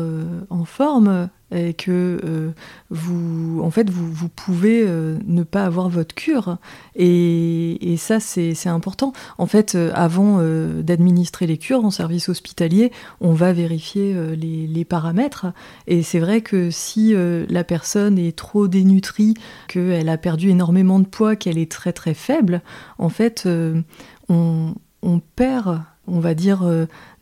Speaker 1: en forme, et que euh, vous, en fait, vous, pouvez euh, ne pas avoir votre cure. Et, ça, c'est important. En fait, euh, avant d'administrer les cures en service hospitalier, on va vérifier les, paramètres. Et c'est vrai que si la personne est trop dénutrie, qu'elle a perdu énormément de poids, qu'elle est très très faible, en fait, on, on perd on va dire,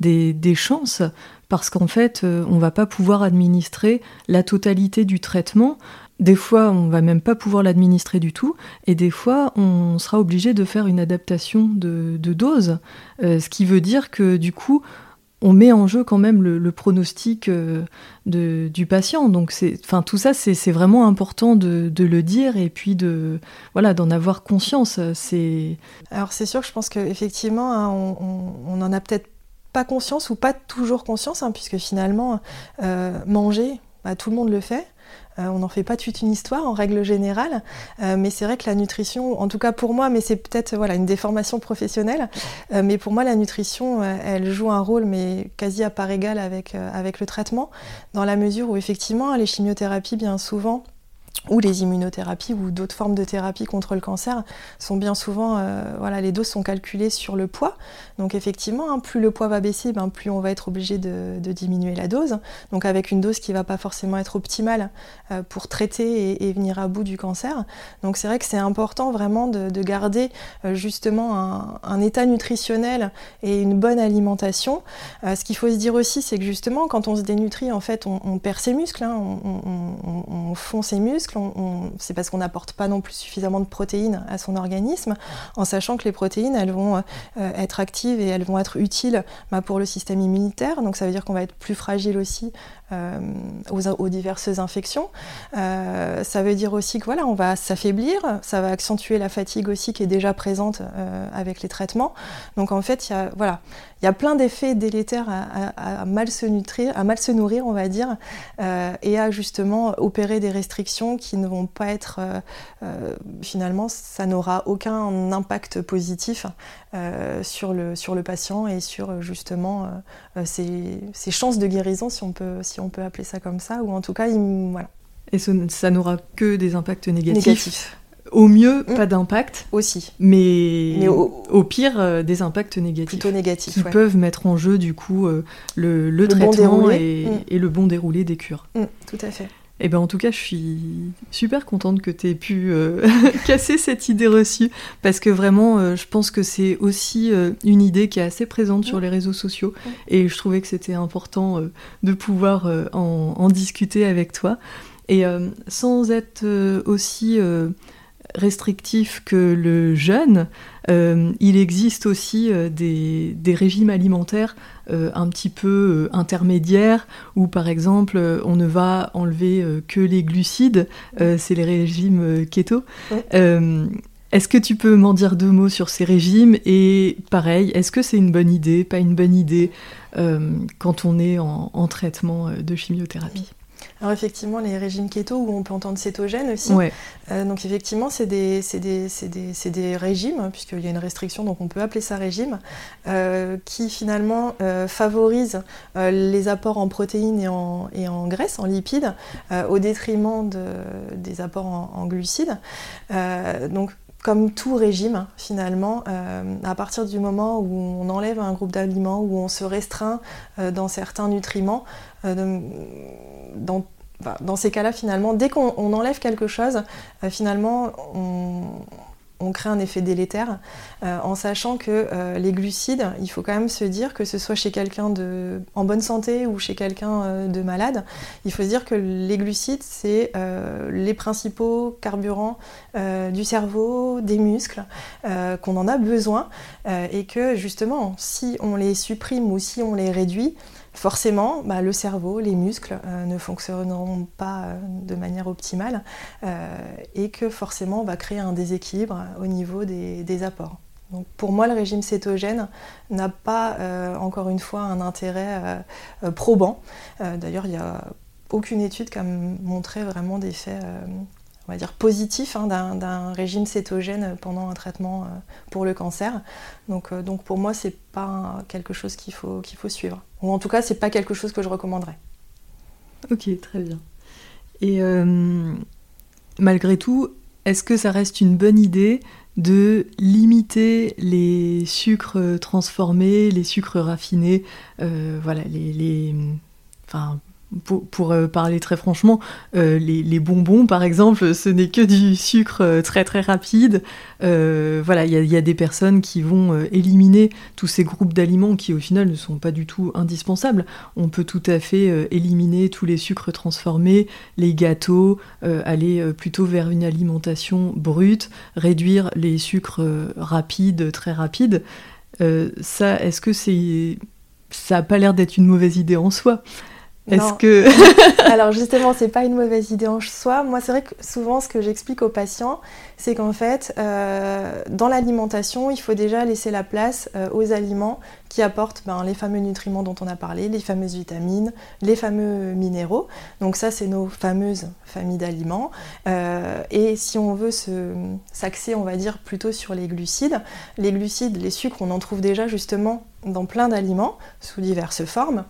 Speaker 1: des, chances parce qu'en fait, euh, on va pas pouvoir administrer la totalité du traitement. Des fois, on va même pas pouvoir l'administrer du tout, et des fois, on sera obligé de faire une adaptation de, dose, euh, ce qui veut dire que du coup, on met en jeu quand même le, pronostic euh, du patient. Donc, enfin, tout ça, c'est vraiment important de, le dire et puis de, voilà, d'en avoir conscience. C'est.
Speaker 2: Alors, c'est sûr que je pense qu'effectivement, hein, on, on en a peut-être pas conscience ou pas toujours conscience, hein, puisque finalement, euh, manger, bah, tout le monde le fait. Euh, on n'en fait pas toute une histoire en règle générale, euh, mais c'est vrai que la nutrition, en tout cas pour moi, mais c'est peut-être voilà une déformation professionnelle, mais pour moi la nutrition, elle joue un rôle mais quasi à part égale avec, avec le traitement, dans la mesure où effectivement les chimiothérapies bien souvent ou les immunothérapies ou d'autres formes de thérapie contre le cancer sont bien souvent, euh, voilà, les doses sont calculées sur le poids. Donc effectivement, hein, plus le poids va baisser, ben, plus on va être obligé de, diminuer la dose. Donc avec une dose qui va pas forcément être optimale euh, pour traiter et, venir à bout du cancer. Donc c'est vrai que c'est important vraiment de, garder euh, justement un, état nutritionnel et une bonne alimentation. ce qu'il faut se dire aussi, c'est que justement quand on se dénutrit, en fait, on, perd ses muscles, hein, on fond ses muscles c'est parce qu'on n'apporte pas non plus suffisamment de protéines à son organisme, en sachant que les protéines, elles vont euh, être actives et elles vont être utiles bah, pour le système immunitaire. Donc ça veut dire qu'on va être plus fragile aussi euh, aux, diverses infections. Euh, ça veut dire aussi que voilà, on va s'affaiblir, ça va accentuer la fatigue aussi qui est déjà présente avec les traitements. Donc en fait, il y a, voilà, il y a plein d'effets délétères à, mal se nutrir, à mal se nourrir, on va dire, et à justement opérer des restrictions qui ne vont pas être, euh, euh, finalement, ça n'aura aucun impact positif euh, sur, le, sur le patient et sur justement ses, chances de guérison, si on, peut, si on peut appeler ça comme ça, ou en tout cas, voilà.
Speaker 1: Et ça, n'aura que des impacts négatifs. Au mieux, mm. pas d'impact.
Speaker 2: Aussi.
Speaker 1: Mais, au, pire, des impacts négatifs.
Speaker 2: Plutôt négatifs.
Speaker 1: Qui peuvent mettre en jeu, du coup, le, traitement et, mm. et, le bon déroulé des cures.
Speaker 2: Mm, tout à fait.
Speaker 1: Eh ben, en tout cas, je suis super contente que tu aies pu euh, *laughs* casser cette idée reçue, parce que vraiment, euh, je pense que c'est aussi euh, une idée qui est assez présente sur les réseaux sociaux, et je trouvais que c'était important de pouvoir en, en, discuter avec toi. Et sans être aussi restrictif que le jeûne, euh, il existe aussi euh, des, régimes alimentaires euh, un petit peu intermédiaires où par exemple on ne va enlever que les glucides, c'est les régimes keto. est-ce que tu peux m'en dire deux mots sur ces régimes? Et pareil, est-ce que c'est une bonne idée, pas une bonne idée quand on est en traitement de chimiothérapie?
Speaker 2: Alors effectivement, les régimes keto où on peut entendre cétogène aussi. Euh, donc effectivement, c'est des, des, des, des, régimes, hein, puisqu'il y a une restriction, donc on peut appeler ça régime, euh, qui finalement euh, favorisent les apports en protéines et en, et en graisses, en lipides, au détriment de, des apports en, en glucides. donc comme tout régime, finalement, à partir du moment où on enlève un groupe d'aliments, où on se restreint dans certains nutriments, dans, ces cas-là, finalement, dès qu'on enlève quelque chose, euh, finalement, on, crée un effet délétère, euh, en sachant que euh, les glucides, il faut quand même se dire que ce soit chez quelqu'un en bonne santé ou chez quelqu'un de malade, il faut se dire que les glucides, c'est les principaux carburants du cerveau, des muscles, qu'on en a besoin, et que justement, si on les supprime ou si on les réduit, forcément, bah, le cerveau, les muscles euh, ne fonctionneront pas euh, de manière optimale euh, et que forcément on va créer un déséquilibre au niveau des, apports. Pour moi, le régime cétogène n'a pas, encore une fois, un intérêt probant. D'ailleurs, il n'y a aucune étude qui a montré vraiment des faits on va hein, d'un régime cétogène pendant un traitement pour le cancer. Donc, pour moi, c'est pas quelque chose qu'il faut suivre. Ou en tout cas, c'est pas quelque chose que je recommanderais.
Speaker 1: Ok, très bien. Et euh, malgré tout, est-ce que ça reste une bonne idée de limiter les sucres transformés, les sucres raffinés, voilà, les, les, enfin, pour, euh, parler très franchement, euh, les, bonbons, par exemple, ce n'est que du sucre euh, très très rapide. voilà, il y, a des personnes qui vont éliminer tous ces groupes d'aliments qui, au final, ne sont pas du tout indispensables. On peut tout à fait éliminer tous les sucres transformés, les gâteaux, aller plutôt vers une alimentation brute, réduire les sucres rapides, très rapides. ça, est-ce que c'est ça n'a pas l'air d'être une mauvaise idée en soi?
Speaker 2: Est-ce que. *laughs* Alors justement, c'est pas une mauvaise idée en soi. Moi, c'est vrai que souvent, ce que j'explique aux patients, c'est qu'en fait, euh, dans l'alimentation, il faut déjà laisser la place euh, aux aliments qui apportent ben, les fameux nutriments dont on a parlé, les fameuses vitamines, les fameux minéraux. Donc ça, c'est nos fameuses familles d'aliments. Euh, et si on veut s'axer, on va dire, plutôt sur les glucides, les glucides, les sucres, on en trouve déjà justement dans plein d'aliments sous diverses formes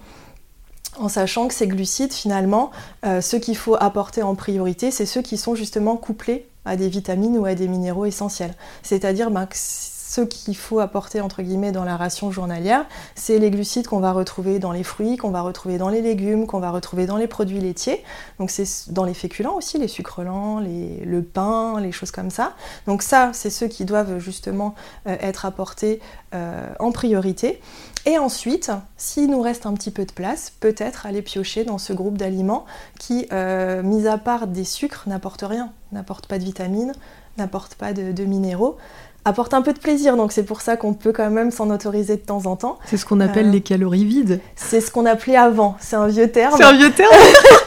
Speaker 2: en sachant que ces glucides, finalement, euh, ce qu'il faut apporter en priorité, c'est ceux qui sont justement couplés à des vitamines ou à des minéraux essentiels. C'est-à-dire ben, que ce qu'il faut apporter entre guillemets dans la ration journalière, c'est les glucides qu'on va retrouver dans les fruits, qu'on va retrouver dans les légumes, qu'on va retrouver dans les produits laitiers. Donc c'est dans les féculents aussi, les sucres lents, le pain, les choses comme ça. Donc ça, c'est ceux qui doivent justement euh, être apportés euh, en priorité. Et ensuite, s'il nous reste un petit peu de place, peut-être aller piocher dans ce groupe d'aliments qui, euh, mis à part des sucres, n'apportent rien, n'apportent pas de vitamines, n'apportent pas de, minéraux, apportent un peu de plaisir. Donc c'est pour ça qu'on peut quand même s'en autoriser de temps en temps.
Speaker 1: C'est ce qu'on appelle euh, les calories vides.
Speaker 2: C'est ce qu'on appelait avant. C'est un vieux terme.
Speaker 1: C'est un vieux terme *laughs*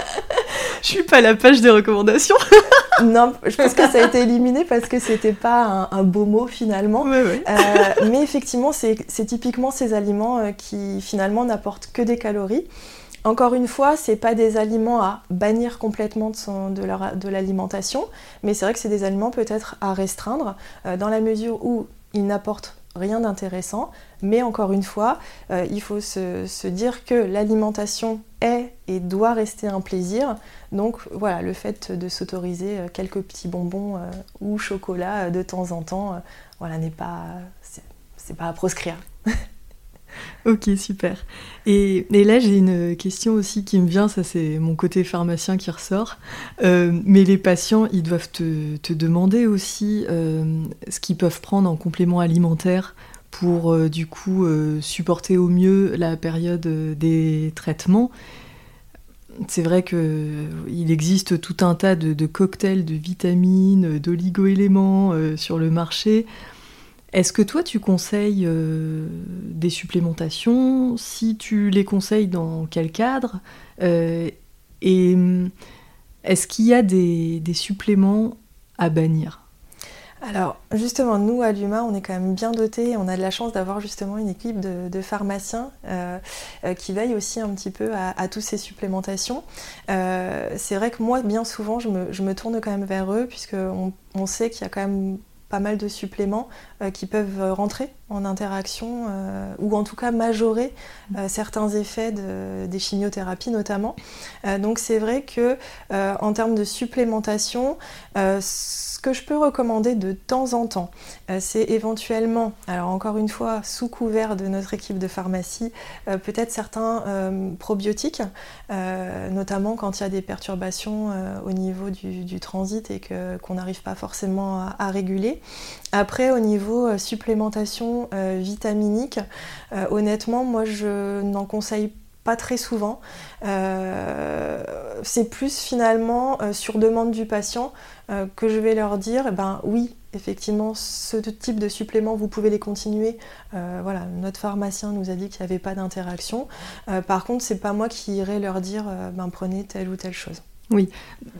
Speaker 1: Je suis pas à la page des recommandations. *laughs*
Speaker 2: non, je pense que ça a été éliminé parce que c'était pas un, beau mot finalement. Euh, mais effectivement, c'est typiquement ces aliments euh, qui finalement n'apportent que des calories. Encore une fois, c'est pas des aliments à bannir complètement de, l'alimentation, mais c'est vrai que c'est des aliments peut-être à restreindre euh, dans la mesure où ils n'apportent rien d'intéressant, mais encore une fois, euh, il faut se, dire que l'alimentation est et doit rester un plaisir. Donc voilà, le fait de s'autoriser euh, quelques petits bonbons euh, ou chocolat de temps en temps, voilà, n'est pas, c'est pas à proscrire. *laughs* *laughs*
Speaker 1: ok, super. Et, là, j'ai une question aussi qui me vient, ça c'est mon côté pharmacien qui ressort. mais les patients, ils doivent te, demander aussi ce qu'ils peuvent prendre en complément alimentaire pour euh, du coup euh, supporter au mieux la période euh, des traitements. C'est vrai qu'il existe tout un tas de, cocktails de vitamines, d'oligo-éléments sur le marché. Est-ce que toi tu conseilles des supplémentations? Si tu les conseilles, dans quel cadre? Et est-ce qu'il y a des suppléments à bannir?
Speaker 2: Alors justement, nous à l'UMA, on est quand même bien dotés. On a de la chance d'avoir justement une équipe de, pharmaciens euh, euh, qui veillent aussi un petit peu à, toutes ces supplémentations. Euh, c'est vrai que moi, bien souvent, je me, tourne quand même vers eux puisqu'on on sait qu'il y a quand même pas mal de suppléments qui peuvent rentrer en interaction ou en tout cas majorer certains effets des chimiothérapies notamment. donc c'est vrai que en termes de supplémentation, ce que je peux recommander de temps en temps, euh, c'est éventuellement, alors encore une fois, sous couvert de notre équipe de pharmacie, euh, peut-être certains euh, probiotiques, notamment quand il y a des perturbations au niveau du, transit et qu'on n'arrive pas forcément à, réguler. Après, au niveau supplémentation vitaminique, honnêtement, moi je n'en conseille pas très souvent. Euh, c'est plus finalement euh, sur demande du patient euh, que je vais leur dire, eh ben oui, effectivement, ce type de supplément, vous pouvez les continuer. voilà, notre pharmacien nous a dit qu'il n'y avait pas d'interaction. par contre, c'est pas moi qui irai leur dire, ben prenez telle ou telle chose.
Speaker 1: Oui,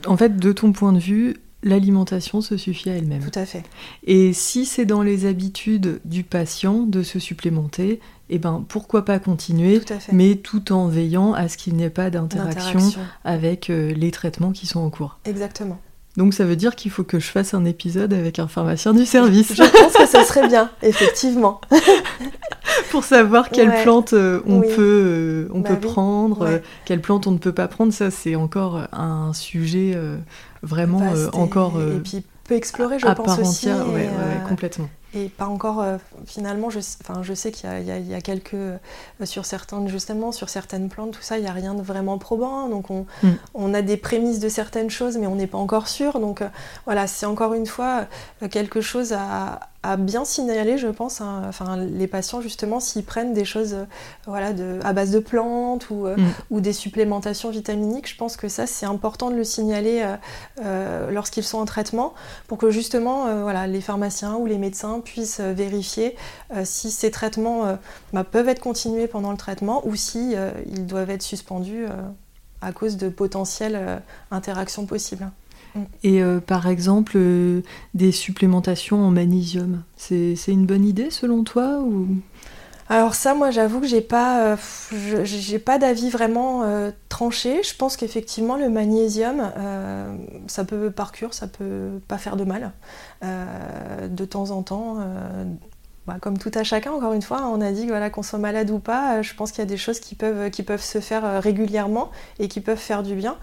Speaker 1: en fait, de ton point de vue, l'alimentation se suffit à elle-même.
Speaker 2: Tout à fait.
Speaker 1: Et si c'est dans les habitudes du patient de se supplémenter, eh ben pourquoi pas continuer, mais tout en veillant à ce qu'il n'y ait pas d'interaction avec euh, les traitements qui sont en cours.
Speaker 2: Exactement.
Speaker 1: Donc ça veut dire qu'il faut que je fasse un épisode avec un pharmacien du service.
Speaker 2: Je pense que ça serait bien, *laughs* effectivement. *laughs* *laughs*
Speaker 1: Pour savoir quelles plantes euh, on, peut, euh, on bah peut prendre, quelles plantes on ne peut pas prendre, ça c'est encore un sujet vraiment encore...
Speaker 2: Et, puis peut explorer, je pense aussi.
Speaker 1: complètement
Speaker 2: et pas encore euh, finalement je, enfin, je sais qu'il y, a quelques euh, sur certaines justement sur certaines plantes tout ça il n'y a rien de vraiment probant hein. donc on, mm. on, a des prémices de certaines choses mais on n'est pas encore sûr donc euh, voilà c'est encore une fois quelque chose à, à bien signaler, je pense, hein, enfin, les patients justement s'ils prennent des choses euh, voilà, de, à base de plantes ou, euh, mm. ou, des supplémentations vitaminiques, je pense que ça c'est important de le signaler euh, lorsqu'ils sont en traitement pour que justement voilà, les pharmaciens ou les médecins puissent vérifier si ces traitements bah, peuvent être continués pendant le traitement ou si ils doivent être suspendus à cause de potentielles interactions possibles.
Speaker 1: Et euh, par exemple, euh, des supplémentations en magnésium, c'est une bonne idée selon toi ou...
Speaker 2: Alors ça, moi, j'avoue que j'ai pas, euh, pas d'avis vraiment tranché. Je pense qu'effectivement, le magnésium, ça peut par cure, ça peut pas faire de mal de temps en temps. Comme tout à chacun, encore une fois, on a dit qu'on soit malade ou pas, je pense qu'il y a des choses qui peuvent, se faire régulièrement et qui peuvent faire du bien.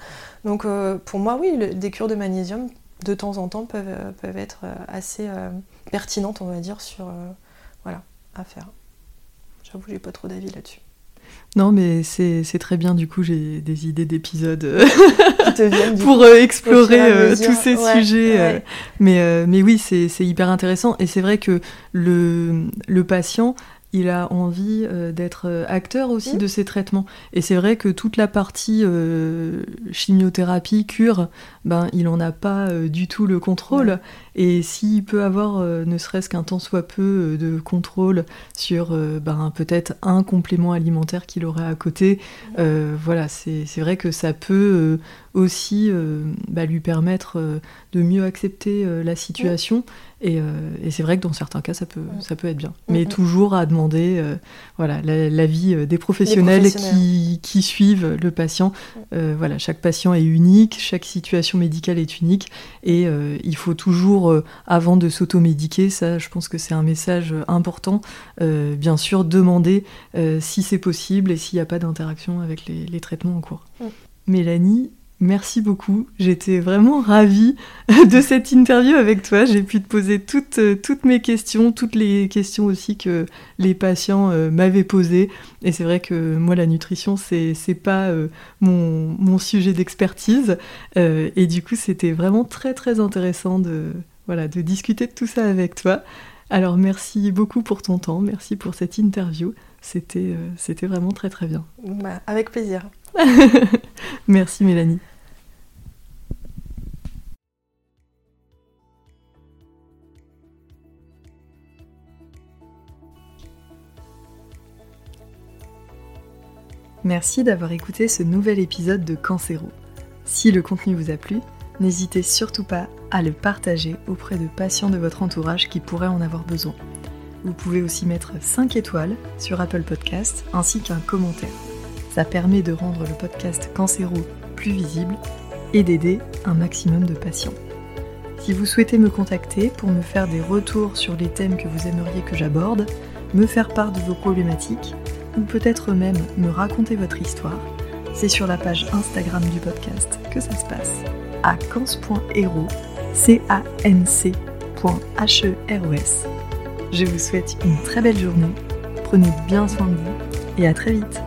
Speaker 2: Donc euh, pour moi, oui, des cures de magnésium, de temps en temps, peuvent, euh, être euh, assez pertinentes, on va dire, sur, voilà, à faire. J'avoue, j'ai pas trop d'avis là-dessus.
Speaker 1: Non, mais c'est très bien, du coup, j'ai des idées d'épisodes *laughs* pour explorer tous ces sujets. mais, mais oui, c'est hyper intéressant. Et c'est vrai que le, le patient, il a envie euh, d'être euh, acteur aussi mmh. de ces traitements. Et c'est vrai que toute la partie euh, chimiothérapie, cure, ben, il n'en a pas du tout le contrôle. Et s'il peut avoir ne serait-ce qu'un temps soit peu de contrôle sur ben, peut-être un complément alimentaire qu'il aurait à côté, voilà, c'est vrai que ça peut aussi bah, lui permettre de mieux accepter la situation. Euh, et, c'est vrai que dans certains cas, ça peut, ça peut être bien. Mais toujours à demander euh, voilà, l'avis euh, des professionnels, Qui, qui, suivent le patient. voilà, chaque patient est unique, chaque situation médicale est unique. Et il faut toujours, avant de s'automédiquer, ça, je pense que c'est un message important, bien sûr, demander si c'est possible et s'il n'y a pas d'interaction avec les, les, traitements en cours. Mélanie, Merci beaucoup. J'étais vraiment ravie de cette interview avec toi. J'ai pu te poser toutes, euh, toutes mes questions, toutes les questions aussi que les patients euh, m'avaient posées. Et c'est vrai que moi, la nutrition, c'est n'est pas euh, mon, mon, sujet d'expertise. et du coup, c'était vraiment très, très intéressant de, voilà, de discuter de tout ça avec toi. Alors, merci beaucoup pour ton temps. Merci pour cette interview. C'était c'était vraiment très, très bien.
Speaker 2: Bah, avec plaisir. *laughs*
Speaker 1: Merci Mélanie. Merci d'avoir écouté ce nouvel épisode de Cancéro. Si le contenu vous a plu, n'hésitez surtout pas à le partager auprès de patients de votre entourage qui pourraient en avoir besoin. Vous pouvez aussi mettre 5 étoiles sur Apple Podcast ainsi qu'un commentaire. Ça permet de rendre le podcast Cancéro plus visible et d'aider un maximum de patients. Si vous souhaitez me contacter pour me faire des retours sur les thèmes que vous aimeriez que j'aborde, me faire part de vos problématiques, ou peut-être même me raconter votre histoire, c'est sur la page Instagram du podcast que ça se passe, à cans.hero, c a n c h e Je vous souhaite une très belle journée, prenez bien soin de vous et à très vite